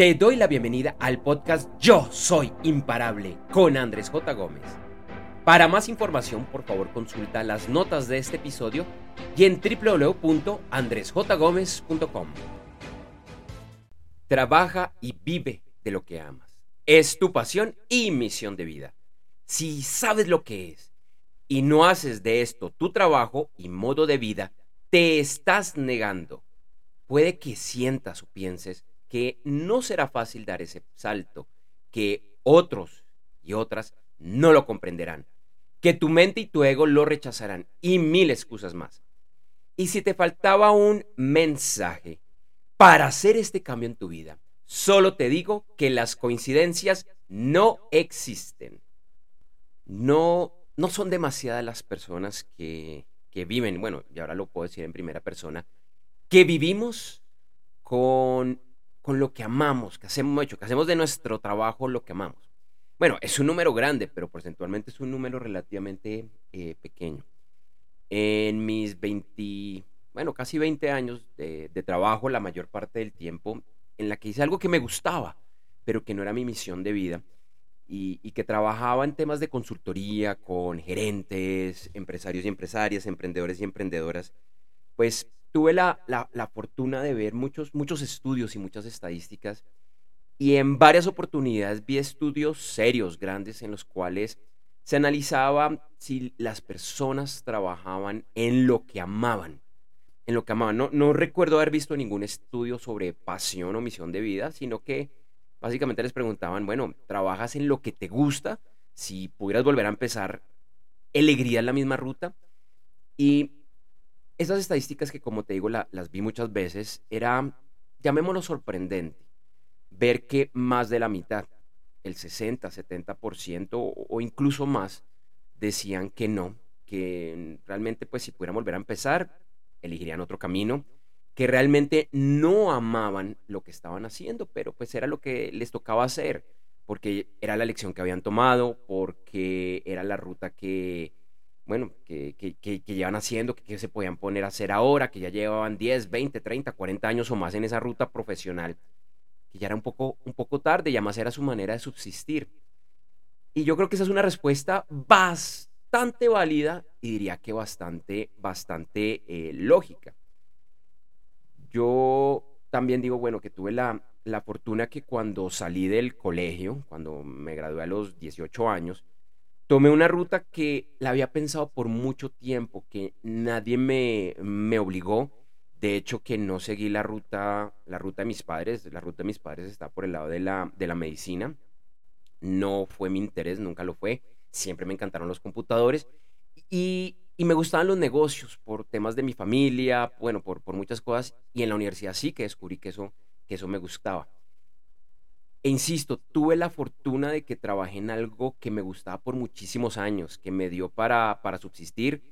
Te doy la bienvenida al podcast Yo Soy Imparable con Andrés J. Gómez. Para más información, por favor, consulta las notas de este episodio y en www.andresjgomez.com. Trabaja y vive de lo que amas. Es tu pasión y misión de vida. Si sabes lo que es y no haces de esto tu trabajo y modo de vida, te estás negando. Puede que sientas o pienses que no será fácil dar ese salto, que otros y otras no lo comprenderán, que tu mente y tu ego lo rechazarán y mil excusas más. Y si te faltaba un mensaje para hacer este cambio en tu vida, solo te digo que las coincidencias no existen. No, no son demasiadas las personas que, que viven, bueno, y ahora lo puedo decir en primera persona, que vivimos con con lo que amamos, que hacemos, que hacemos de nuestro trabajo lo que amamos. Bueno, es un número grande, pero porcentualmente es un número relativamente eh, pequeño. En mis 20, bueno, casi 20 años de, trabajo, la mayor parte del tiempo, en la que hice algo que me gustaba, pero que no era mi misión de vida, y, y, que trabajaba en temas de consultoría con gerentes, empresarios y empresarias, emprendedores y emprendedoras, pues tuve la, fortuna de ver muchos, muchos estudios y muchas estadísticas y en varias oportunidades vi estudios serios, grandes, en los cuales se analizaba si las personas trabajaban en lo que amaban. En lo que amaban. No, no recuerdo haber visto ningún estudio sobre pasión o misión de vida, sino que básicamente les preguntaban, bueno, ¿trabajas en lo que te gusta? Si pudieras volver a empezar, ¿elegirías la misma ruta? Y esas estadísticas que como te digo las vi muchas veces, era, llamémoslo sorprendente, ver que más de la mitad, el 60, 70% o, o incluso más, decían que no, que realmente pues si pudieran volver a empezar, elegirían otro camino, que realmente no amaban lo que estaban haciendo, pero pues era lo que les tocaba hacer, porque era la lección que habían tomado, porque era la ruta que bueno, que, que, llevan haciendo, que, se podían poner a hacer ahora, que ya llevaban 10, 20, 30, 40 años o más en esa ruta profesional, que ya era un poco, un poco tarde y además era su manera de subsistir. Y yo creo que esa es una respuesta bastante válida y diría que bastante, bastante eh, lógica. Yo también digo, bueno, que tuve la, la fortuna que cuando salí del colegio, cuando me gradué a los 18 años, tomé una ruta que la había pensado por mucho tiempo, que nadie me, me obligó. De hecho, que no seguí la ruta, la ruta de mis padres. La ruta de mis padres está por el lado de la, de la medicina. No fue mi interés, nunca lo fue. Siempre me encantaron los computadores. Y, y me gustaban los negocios por temas de mi familia, bueno, por, por muchas cosas. Y en la universidad sí que descubrí que eso, que eso me gustaba. E insisto, tuve la fortuna de que trabajé en algo que me gustaba por muchísimos años, que me dio para, para subsistir,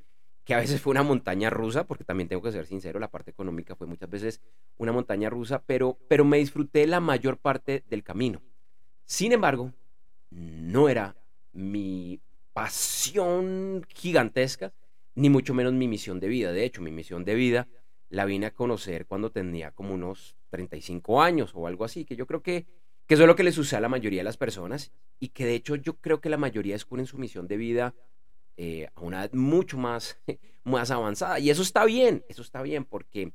que a veces fue una montaña rusa, porque también tengo que ser sincero, la parte económica fue muchas veces una montaña rusa, pero, pero me disfruté la mayor parte del camino. Sin embargo, no era mi pasión gigantesca, ni mucho menos mi misión de vida. De hecho, mi misión de vida la vine a conocer cuando tenía como unos 35 años o algo así, que yo creo que que eso es lo que le sucede a la mayoría de las personas y que de hecho yo creo que la mayoría descubren su misión de vida eh, a una edad mucho más, más avanzada. Y eso está bien, eso está bien, porque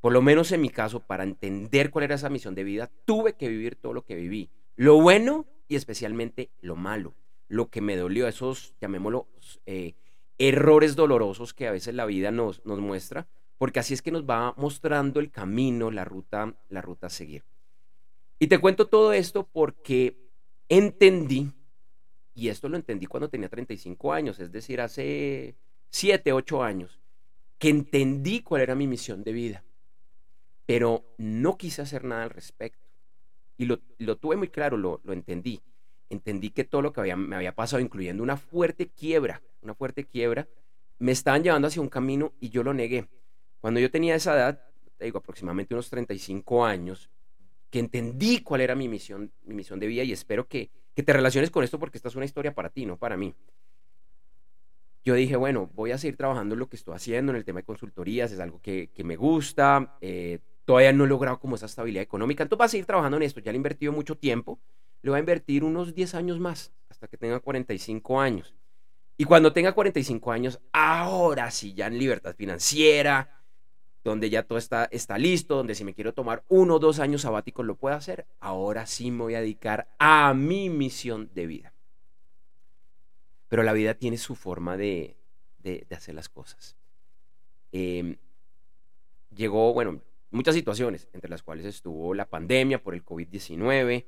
por lo menos en mi caso, para entender cuál era esa misión de vida, tuve que vivir todo lo que viví. Lo bueno y especialmente lo malo, lo que me dolió, esos, llamémoslo, eh, errores dolorosos que a veces la vida nos, nos muestra, porque así es que nos va mostrando el camino, la ruta, la ruta a seguir. Y te cuento todo esto porque entendí, y esto lo entendí cuando tenía 35 años, es decir, hace 7, 8 años, que entendí cuál era mi misión de vida, pero no quise hacer nada al respecto. Y lo, tuve muy claro, lo, entendí. Entendí que todo lo que había, me había pasado, incluyendo una fuerte quiebra, una fuerte quiebra, me estaban llevando hacia un camino y yo lo negué. Cuando yo tenía esa edad, te digo, aproximadamente unos 35 años, que entendí cuál era mi misión, mi misión de vida y espero que, te relaciones con esto porque esta es una historia para ti, no para mí. Yo dije, bueno, voy a seguir trabajando en lo que estoy haciendo en el tema de consultorías, es algo que, me gusta, eh, todavía no he logrado como esa estabilidad económica. Entonces vas a seguir trabajando en esto. Ya le he invertido mucho tiempo. Le voy a invertir unos 10 años más, hasta que tenga 45 años. Y cuando tenga 45 años, ahora sí, ya en libertad financiera, donde ya todo está, está listo, donde si me quiero tomar uno o dos años sabáticos lo puedo hacer, ahora sí me voy a dedicar a mi misión de vida. Pero la vida tiene su forma de, de, hacer las cosas. Em, llegó, bueno, muchas situaciones, entre las cuales estuvo la pandemia por el COVID-19,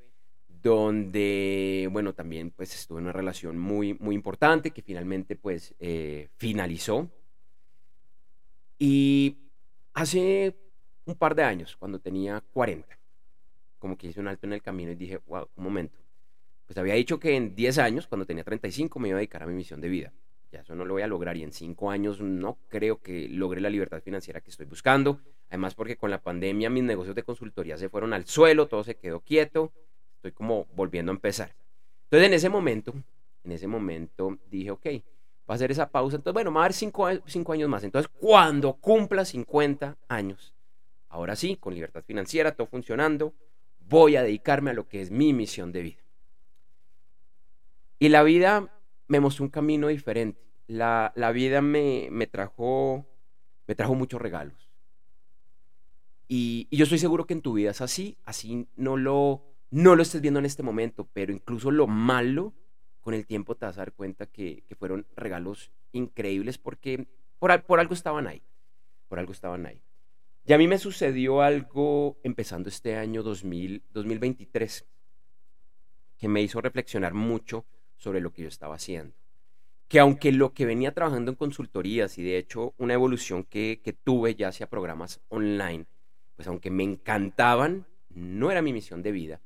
donde, bueno, también pues estuve en una relación muy, muy importante que finalmente pues eh, finalizó. Y hace un par de años, cuando tenía 40, como que hice un alto en el camino y dije, wow, un momento. Pues había dicho que en 10 años, cuando tenía 35, me iba a dedicar a mi misión de vida. Ya eso no lo voy a lograr y en 5 años no creo que logre la libertad financiera que estoy buscando. Además porque con la pandemia mis negocios de consultoría se fueron al suelo, todo se quedó quieto Estoy como volviendo a empezar. Entonces en ese momento, en ese momento dije, ok, va a ser esa pausa. Entonces, bueno, va a haber cinco, años más. Entonces, cuando cumpla 50 años, ahora sí, con libertad financiera, todo funcionando, voy a dedicarme a lo que es mi misión de vida. Y la vida me mostró un camino diferente. La, vida me, me, trajo, me trajo muchos regalos. Y, y, yo estoy seguro que en tu vida es así, así no lo, no lo estés viendo en este momento, pero incluso lo malo, con el tiempo te vas a dar cuenta que, fueron regalos increíbles porque por, algo estaban ahí, por algo estaban ahí. Y a mí me sucedió algo empezando este año 2000, 2023 que me hizo reflexionar mucho sobre lo que yo estaba haciendo. Que aunque lo que venía trabajando en consultorías y de hecho una evolución que tuve ya hacia programas online, pues aunque me encantaban, no era mi misión de vida,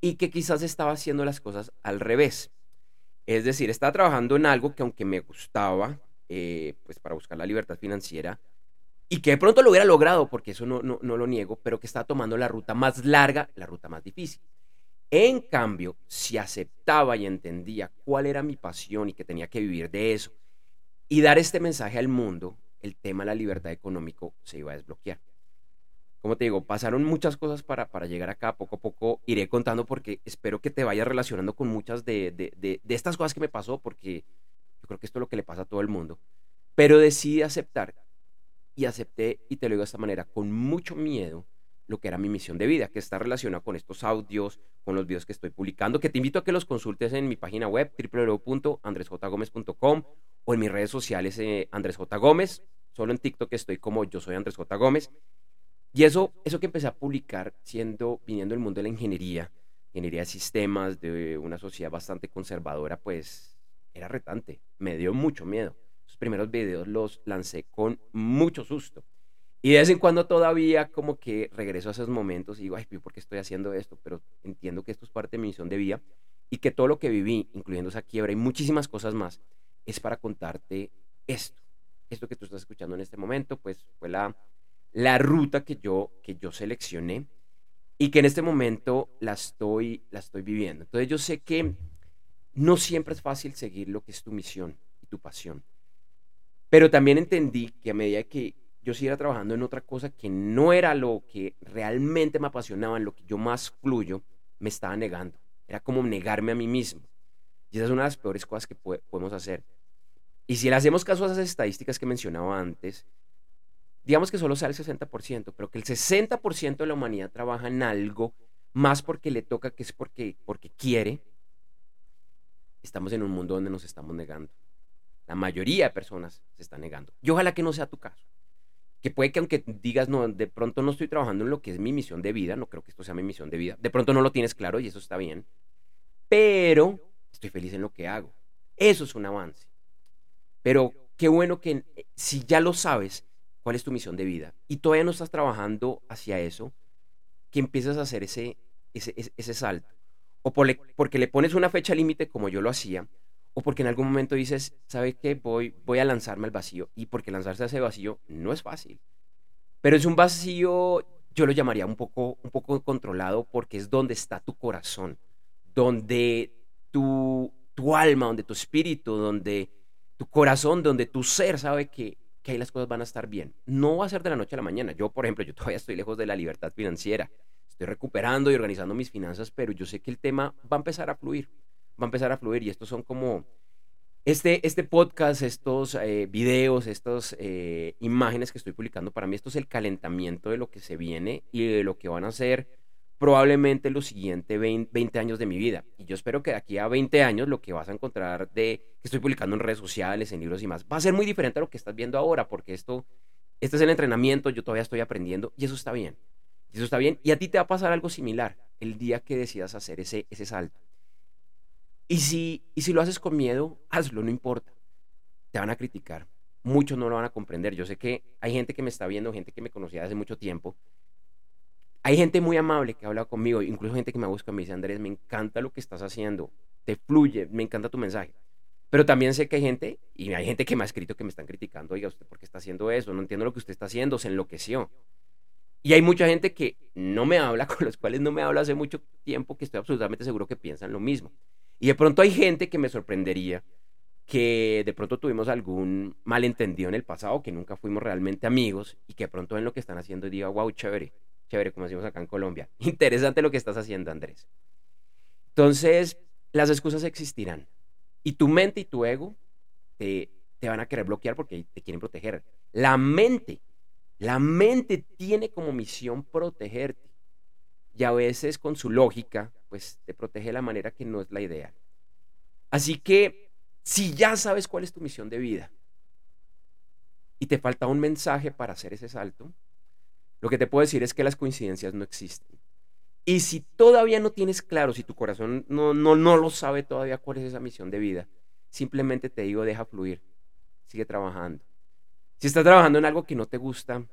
y que quizás estaba haciendo las cosas al revés. Es decir, estaba trabajando en algo que aunque me gustaba, eh, pues para buscar la libertad financiera, y que de pronto lo hubiera logrado, porque eso no, no, no lo niego, pero que estaba tomando la ruta más larga, la ruta más difícil. En cambio, si aceptaba y entendía cuál era mi pasión y que tenía que vivir de eso, y dar este mensaje al mundo, el tema de la libertad económica se iba a desbloquear como te digo, pasaron muchas cosas para, para llegar acá. Poco a poco iré contando porque espero que te vayas relacionando con muchas de, de, de, estas cosas que me pasó porque yo creo que esto es lo que le pasa a todo el mundo. Pero decidí aceptar y acepté, y te lo digo de esta manera, con mucho miedo, lo que era mi misión de vida, que está relacionado con estos audios, con los videos que estoy publicando, que te invito a que los consultes en mi página web www.andresjgomez.com o en mis redes sociales eh, Andrés J. Gómez. Solo en TikTok estoy como yo soy Andrés J. Gómez. Y eso, eso que empecé a publicar, siendo, viniendo del mundo de la ingeniería, ingeniería de sistemas, de una sociedad bastante conservadora, pues era retante, me dio mucho miedo. Los primeros videos los lancé con mucho susto. Y de vez en cuando todavía como que regreso a esos momentos y digo, ay, ¿por qué estoy haciendo esto? Pero entiendo que esto es parte de mi misión de vida y que todo lo que viví, incluyendo esa quiebra y muchísimas cosas más, es para contarte esto. Esto que tú estás escuchando en este momento, pues fue la la ruta que yo, que yo seleccioné y que en este momento la estoy, la estoy viviendo. Entonces yo sé que no siempre es fácil seguir lo que es tu misión y tu pasión. Pero también entendí que a medida que yo siguiera trabajando en otra cosa que no era lo que realmente me apasionaba, en lo que yo más fluyo, me estaba negando. Era como negarme a mí mismo. Y esa es una de las peores cosas que podemos hacer. Y si le hacemos caso a esas estadísticas que mencionaba antes, digamos que solo sea el 60%, pero que el 60% de la humanidad trabaja en algo más porque le toca que es porque, porque quiere, estamos en un mundo donde nos estamos negando. La mayoría de personas se están negando. Y ojalá que no sea tu caso. Que puede que aunque digas, no, de pronto no estoy trabajando en lo que es mi misión de vida, no creo que esto sea mi misión de vida, de pronto no lo tienes claro y eso está bien, pero estoy feliz en lo que hago. Eso es un avance. Pero qué bueno que eh, si ya lo sabes, cuál es tu misión de vida y todavía no estás trabajando hacia eso, que empiezas a hacer ese, ese, ese, salto. O porque le pones una fecha límite como yo lo hacía, o porque en algún momento dices, ¿sabes qué? Voy, voy a lanzarme al vacío. Y porque lanzarse a ese vacío no es fácil. Pero es un vacío, yo lo llamaría un poco, un poco controlado porque es donde está tu corazón, donde tu, tu alma, donde tu espíritu, donde tu corazón, donde tu ser sabe que que ahí las cosas van a estar bien. No va a ser de la noche a la mañana. Yo, por ejemplo, yo todavía estoy lejos de la libertad financiera. Estoy recuperando y organizando mis finanzas, pero yo sé que el tema va a empezar a fluir. Va a empezar a fluir y estos son como este, este podcast, estos eh, videos, estas eh, imágenes que estoy publicando, para mí esto es el calentamiento de lo que se viene y de lo que van a ser probablemente los siguientes 20, años de mi vida. Y yo espero que de aquí a 20 años lo que vas a encontrar de que estoy publicando en redes sociales, en libros y más, va a ser muy diferente a lo que estás viendo ahora, porque esto, este es el entrenamiento, yo todavía estoy aprendiendo y eso está bien. Y eso está bien. Y a ti te va a pasar algo similar el día que decidas hacer ese, ese salto. Y si, y si lo haces con miedo, hazlo, no importa. Te van a criticar. Muchos no lo van a comprender. Yo sé que hay gente que me está viendo, gente que me conocía hace mucho tiempo. Hay gente muy amable que ha hablado conmigo, incluso gente que me busca y me dice, Andrés, me encanta lo que estás haciendo, te fluye, me encanta tu mensaje. Pero también sé que hay gente, y hay gente que me ha escrito que me están criticando, oiga, ¿usted por qué está haciendo eso? No entiendo lo que usted está haciendo, se enloqueció. Y hay mucha gente que no me habla, con los cuales no me habla hace mucho tiempo, que estoy absolutamente seguro que piensan lo mismo. Y de pronto hay gente que me sorprendería que de pronto tuvimos algún malentendido en el pasado, que nunca fuimos realmente amigos y que de pronto ven lo que están haciendo y diga, wow, chévere, chévere, como decimos acá en Colombia. Interesante lo que estás haciendo, Andrés. Entonces, las excusas existirán. Y tu mente y tu ego te, te van a querer bloquear porque te quieren proteger. La mente, la mente tiene como misión protegerte y a veces con su lógica, pues te protege de la manera que no es la ideal. Así que si ya sabes cuál es tu misión de vida y te falta un mensaje para hacer ese salto, lo que te puedo decir es que las coincidencias no existen. Y si todavía no tienes claro, si tu corazón no, no, no lo sabe todavía cuál es esa misión de vida, simplemente te digo, deja fluir, sigue trabajando. Si estás trabajando en algo que no te gusta,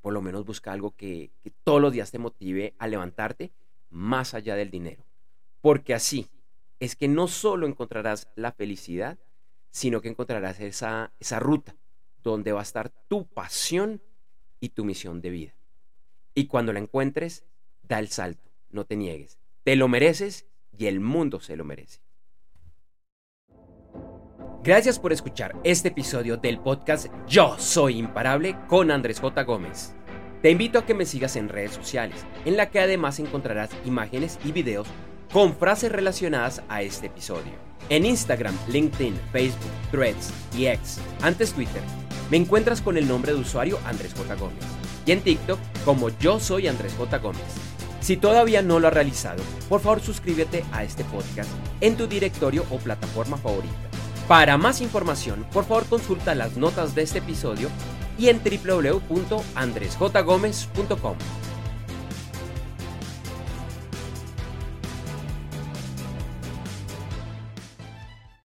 por lo menos busca algo que, todos los días te motive a levantarte más allá del dinero. Porque así es que no solo encontrarás la felicidad, sino que encontrarás esa, esa ruta donde va a estar tu pasión y tu misión de vida. Y cuando la encuentres, da salto, no te niegues. Te lo mereces y el mundo se lo merece. Gracias por escuchar este episodio del podcast Yo Soy Imparable con Andrés J. Gómez. Te invito a que me sigas en redes sociales, en la que además encontrarás imágenes y videos con frases relacionadas a este episodio. En Instagram, LinkedIn, Facebook, Threads y X, antes Twitter, me encuentras con el nombre de usuario Andrés J. Gómez y en TikTok como Yo Soy Andrés J. Gómez. Si todavía no lo has realizado, por favor suscríbete a este podcast en tu directorio o plataforma favorita para más información, por favor consulta las notas de este episodio y en www.andresjgomez.com.